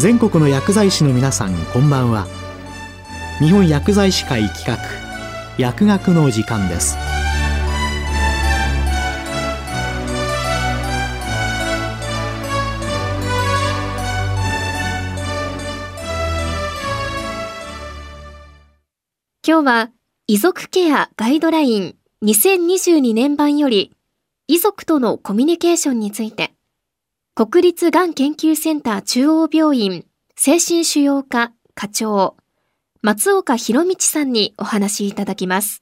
全国の薬剤師の皆さんこんばんは。日本薬剤師会企画薬学の時間です。今日は遺族ケアガイドライン2022年版より遺族とのコミュニケーションについて。国立がん研究センター中央病院精神腫瘍科課長松岡博道さんにお話しいただきます。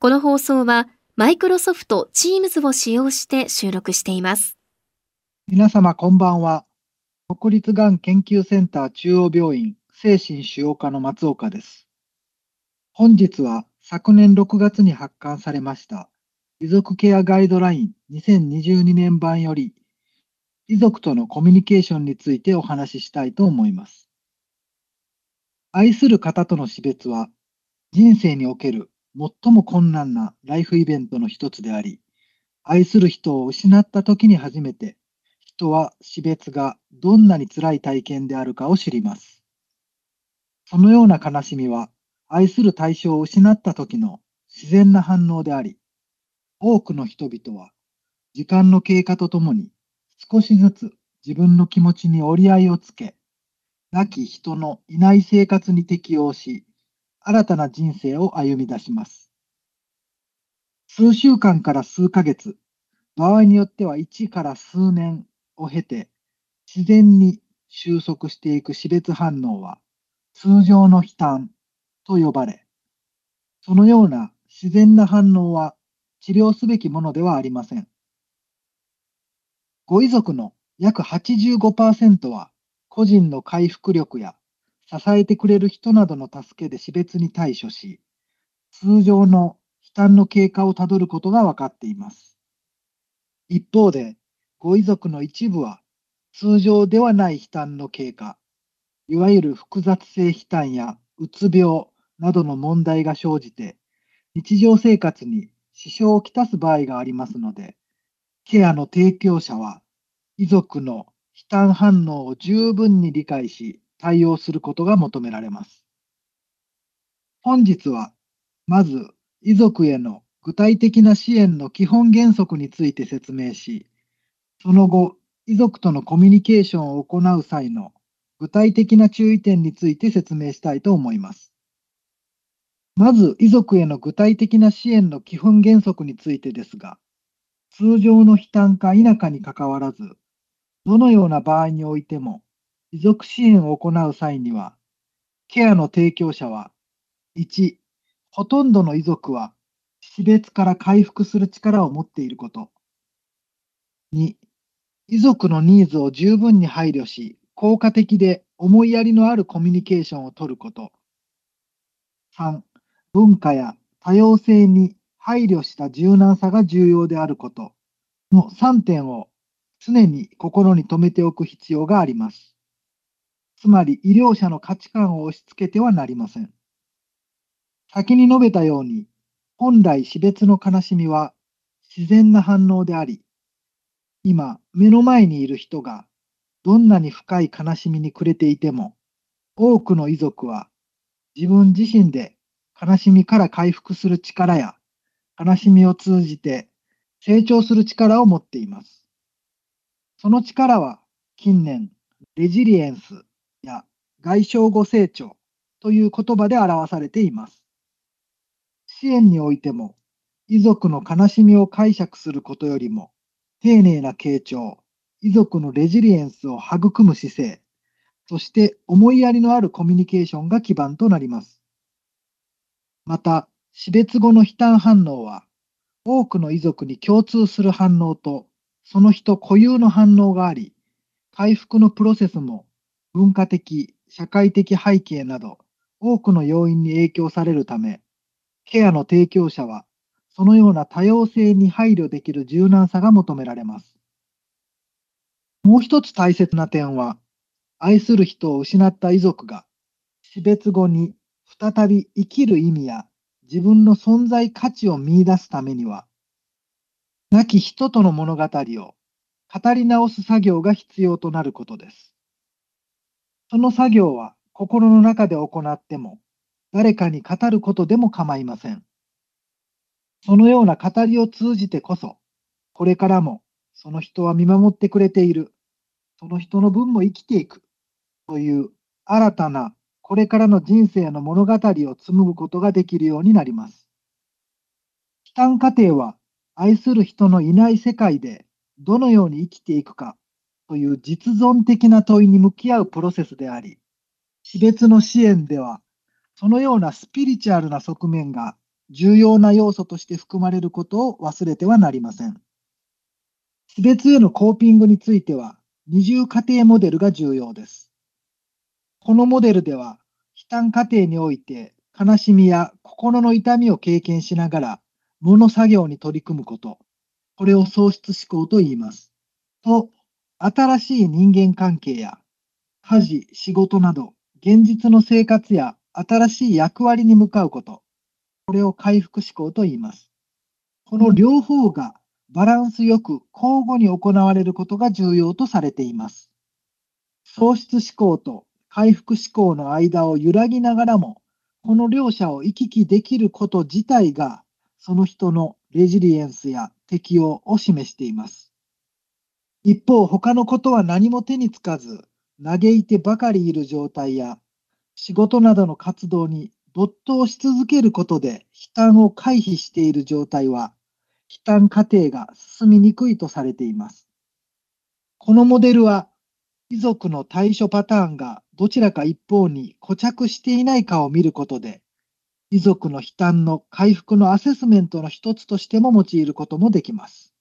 この放送はマイクロソフト Teams を使用して収録しています。皆様こんばんは。国立がん研究センター中央病院精神腫瘍科の松岡です。本日は昨年6月に発刊されました遺族ケアガイドライン2022年版より遺族とのコミュニケーションについてお話ししたいと思います。愛する方との死別は、人生における最も困難なライフイベントの一つであり、愛する人を失った時に初めて、人は死別がどんなに辛い体験であるかを知ります。そのような悲しみは、愛する対象を失った時の自然な反応であり、多くの人々は時間の経過とともに少しずつ自分の気持ちに折り合いをつけ、亡き人のいない生活に適応し、新たな人生を歩み出します。数週間から数ヶ月、場合によっては1から数年を経て、自然に収束していく死別反応は、通常の悲嘆と呼ばれ、そのような自然な反応は治療すべきものではありません。ご遺族の約85%は個人の回復力や支えてくれる人などの助けで死別に対処し、通常の悲嘆の経過をたどることが分かっています。一方で、ご遺族の一部は通常ではない悲嘆の経過、いわゆる複雑性悲嘆やうつ病などの問題が生じて、日常生活に支障をきたす場合がありますので、ケアの提供者は遺族の悲嘆反応を十分に理解し、対応することが求められます。本日は、まず、遺族への具体的な支援の基本原則について説明し、その後、遺族とのコミュニケーションを行う際の具体的な注意点について説明したいと思います。まず、遺族への具体的な支援の基本原則についてですが、通常の悲嘆か否かにかかわらず、どのような場合においても、遺族支援を行う際には、ケアの提供者は、1、ほとんどの遺族は死別から回復する力を持っていること。2、遺族のニーズを十分に配慮し、効果的で思いやりのあるコミュニケーションをとること。3、文化や多様性に配慮した柔軟さが重要であることの3点を常に心に留めておく必要があります。つまり医療者の価値観を押し付けてはなりません。先に述べたように、本来死別の悲しみは自然な反応であり、今目の前にいる人がどんなに深い悲しみに暮れていても、多くの遺族は自分自身で悲しみから回復する力や、悲しみを通じて成長する力を持っています。その力は近年、レジリエンスや外傷後成長という言葉で表されています。支援においても、遺族の悲しみを解釈することよりも、丁寧な傾聴、遺族のレジリエンスを育む姿勢、そして思いやりのあるコミュニケーションが基盤となります。また、死別後の悲嘆反応は、多くの遺族に共通する反応とその人固有の反応があり、回復のプロセスも文化的、社会的背景など多くの要因に影響されるため、ケアの提供者はそのような多様性に配慮できる柔軟さが求められます。もう一つ大切な点は、愛する人を失った遺族が死別後に再び生きる意味や自分の存在価値を見出すためには、亡き人との物語を語り直す作業が必要となることです。その作業は心の中で行っても、誰かに語ることでも構いません。そのような語りを通じてこそ、これからもその人は見守ってくれている、その人の分も生きていく、という新たなこれからの人生の物語を紡ぐことができるようになります。悲嘆過程は愛する人のいない世界でどのように生きていくかという実存的な問いに向き合うプロセスであり、死別の支援ではそのようなスピリチュアルな側面が重要な要素として含まれることを忘れてはなりません。死別へのコーピングについては二重過程モデルが重要です。このモデルでは悲嘆過程において悲しみや心の痛みを経験しながら物作業に取り組むこと、これを喪失思考と言います。と、新しい人間関係や家事、仕事など現実の生活や新しい役割に向かうこと、これを回復思考と言います。この両方がバランスよく交互に行われることが重要とされています。喪失思考と回復思考の間を揺らぎながらも、この両者を行き来できること自体がその人のレジリエンスや適応を示しています。一方、他のことは何も手につかず、嘆いてばかりいる状態や、仕事などの活動に没頭し続けることで悲嘆を回避している状態は、悲嘆過程が進みにくいとされています。このモデルは、遺族の対処パターンがどちらか一方に固着していないかを見ることで、遺族の悲嘆の回復のアセスメントの一つとしても用いることもできます。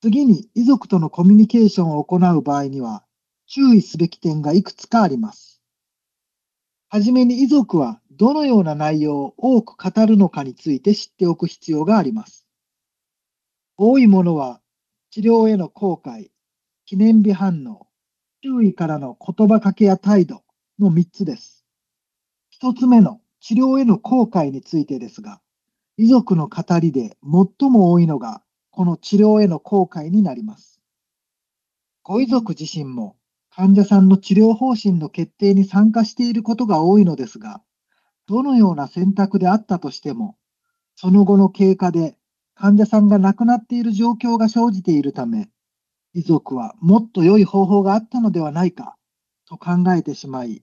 次に、遺族とのコミュニケーションを行う場合には、注意すべき点がいくつかあります。はじめに遺族はどのような内容を多く語るのかについて知っておく必要があります。多いものは、治療への後悔、記念日反応、周囲からの言葉かけや態度の3つです。1つ目の治療への後悔についてですが、遺族の語りで最も多いのが、この治療への後悔になります。ご遺族自身も患者さんの治療方針の決定に参加していることが多いのですが、どのような選択であったとしても、その後の経過で患者さんが亡くなっている状況が生じているため、遺族はもっと良い方法があったのではないかと考えてしまい、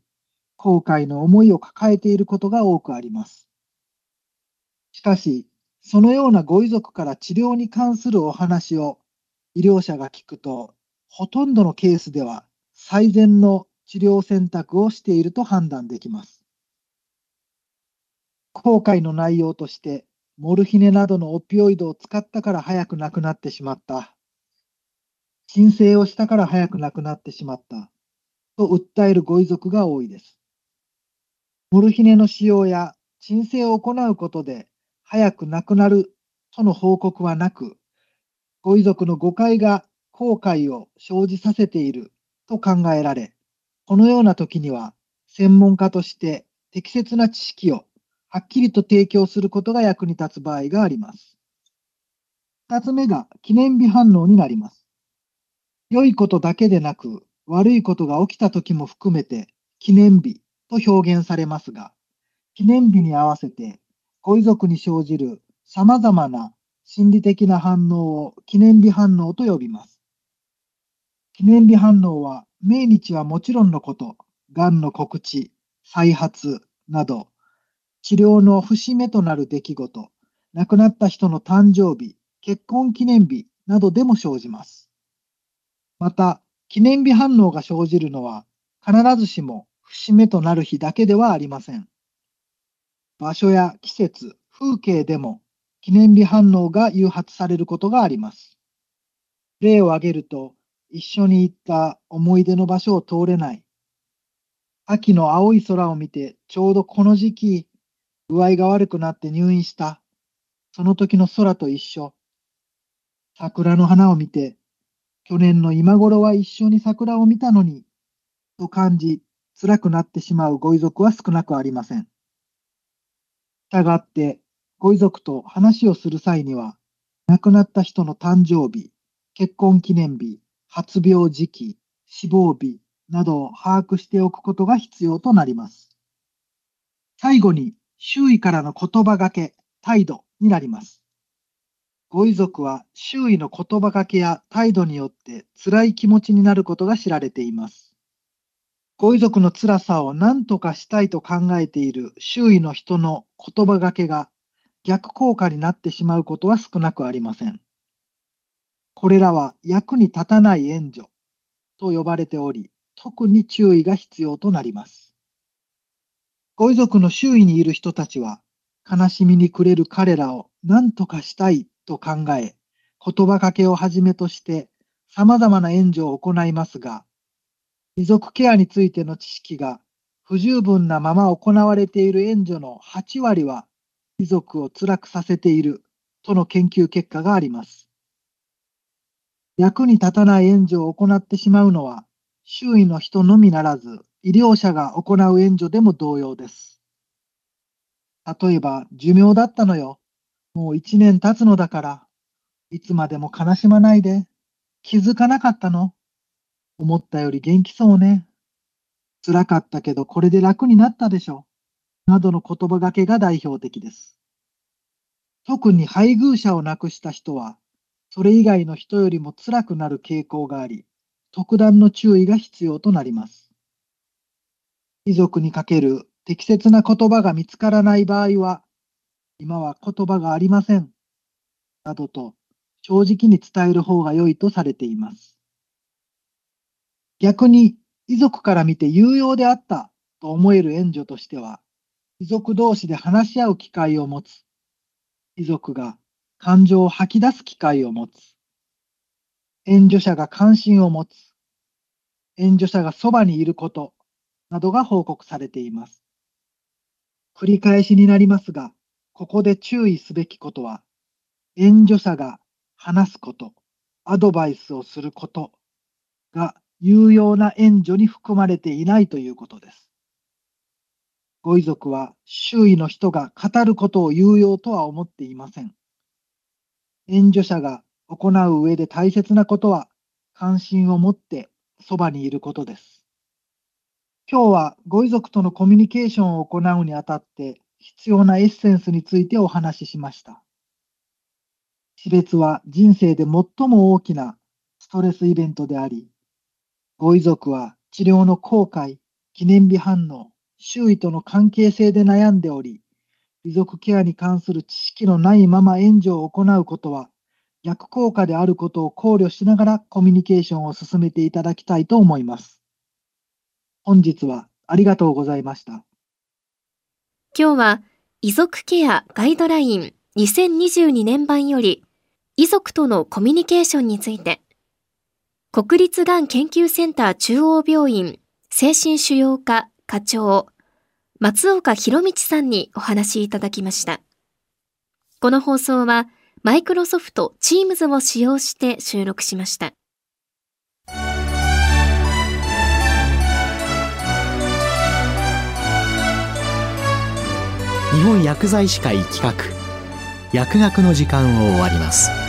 後悔の思いを抱えていることが多くあります。しかし、そのようなご遺族から治療に関するお話を医療者が聞くと、ほとんどのケースでは最善の治療選択をしていると判断できます。後悔の内容として、モルヒネなどのオピオイドを使ったから早く亡くなってしまった。申請をしたから早く亡くなってしまった。と訴えるご遺族が多いです。モルヒネの使用や鎮静を行うことで早く亡くなるとの報告はなく、ご遺族の誤解が後悔を生じさせていると考えられ、このような時には専門家として適切な知識をはっきりと提供することが役に立つ場合があります。二つ目が記念日反応になります。良いことだけでなく悪いことが起きた時も含めて記念日と表現されますが、記念日に合わせてご遺族に生じる様々な心理的な反応を記念日反応と呼びます。記念日反応は命日はもちろんのこと、がんの告知、再発など、治療の節目となる出来事、亡くなった人の誕生日、結婚記念日などでも生じます。また、記念日反応が生じるのは必ずしも節目となる日だけではありません。場所や季節、風景でも記念日反応が誘発されることがあります。例を挙げると、一緒に行った思い出の場所を通れない。秋の青い空を見て、ちょうどこの時期、具合が悪くなって入院した。その時の空と一緒。桜の花を見て、去年の今頃は一緒に桜を見たのに、と感じ、辛くなってしまうご遺族は少なくありません。したがって、ご遺族と話をする際には、亡くなった人の誕生日、結婚記念日、発病時期、死亡日、などを把握しておくことが必要となります。最後に、周囲からの言葉がけ、態度になります。ご遺族は周囲の言葉がけや態度によって辛い気持ちになることが知られています。ご遺族の辛さを何とかしたいと考えている周囲の人の言葉がけが逆効果になってしまうことは少なくありません。これらは役に立たない援助と呼ばれており、特に注意が必要となります。ご遺族の周囲にいる人たちは、悲しみに暮れる彼らを何とかしたいと考え、言葉かけをはじめとして様々な援助を行いますが、遺族ケアについての知識が不十分なまま行われている援助の8割は遺族を辛くさせているとの研究結果があります。役に立たない援助を行ってしまうのは、周囲の人のみならず、医療者が行う援助でも同様です。例えば、寿命だったのよ。もう一年経つのだから、いつまでも悲しまないで。気づかなかったの思ったより元気そうね。辛かったけどこれで楽になったでしょ。などの言葉がけが代表的です。特に配偶者を亡くした人は、それ以外の人よりも辛くなる傾向があり、特段の注意が必要となります。遺族にかける適切な言葉が見つからない場合は、今は言葉がありません。などと正直に伝える方が良いとされています。逆に遺族から見て有用であったと思える援助としては、遺族同士で話し合う機会を持つ。遺族が感情を吐き出す機会を持つ。援助者が関心を持つ。援助者がそばにいることなどが報告されています。繰り返しになりますが、ここで注意すべきことは、援助者が話すこと、アドバイスをすることが有用な援助に含まれていないということです。ご遺族は周囲の人が語ることを有用とは思っていません。援助者が行う上で大切なことは関心を持ってそばにいることです。今日はご遺族とのコミュニケーションを行うにあたって必要なエッセンスについてお話ししました。死別は人生で最も大きなストレスイベントであり、ご遺族は治療の後悔、記念日反応、周囲との関係性で悩んでおり、遺族ケアに関する知識のないまま援助を行うことは逆効果であることを考慮しながらコミュニケーションを進めていただきたいと思います。本日はありがとうございました。今日は遺族ケアガイドライン2022年版より遺族とのコミュニケーションについて国立がん研究センター中央病院精神腫瘍科課長、松岡博道さんにお話しいただきました。この放送は、マイクロソフト Teams を使用して収録しました。日本薬剤師会企画薬学の時間を終わります。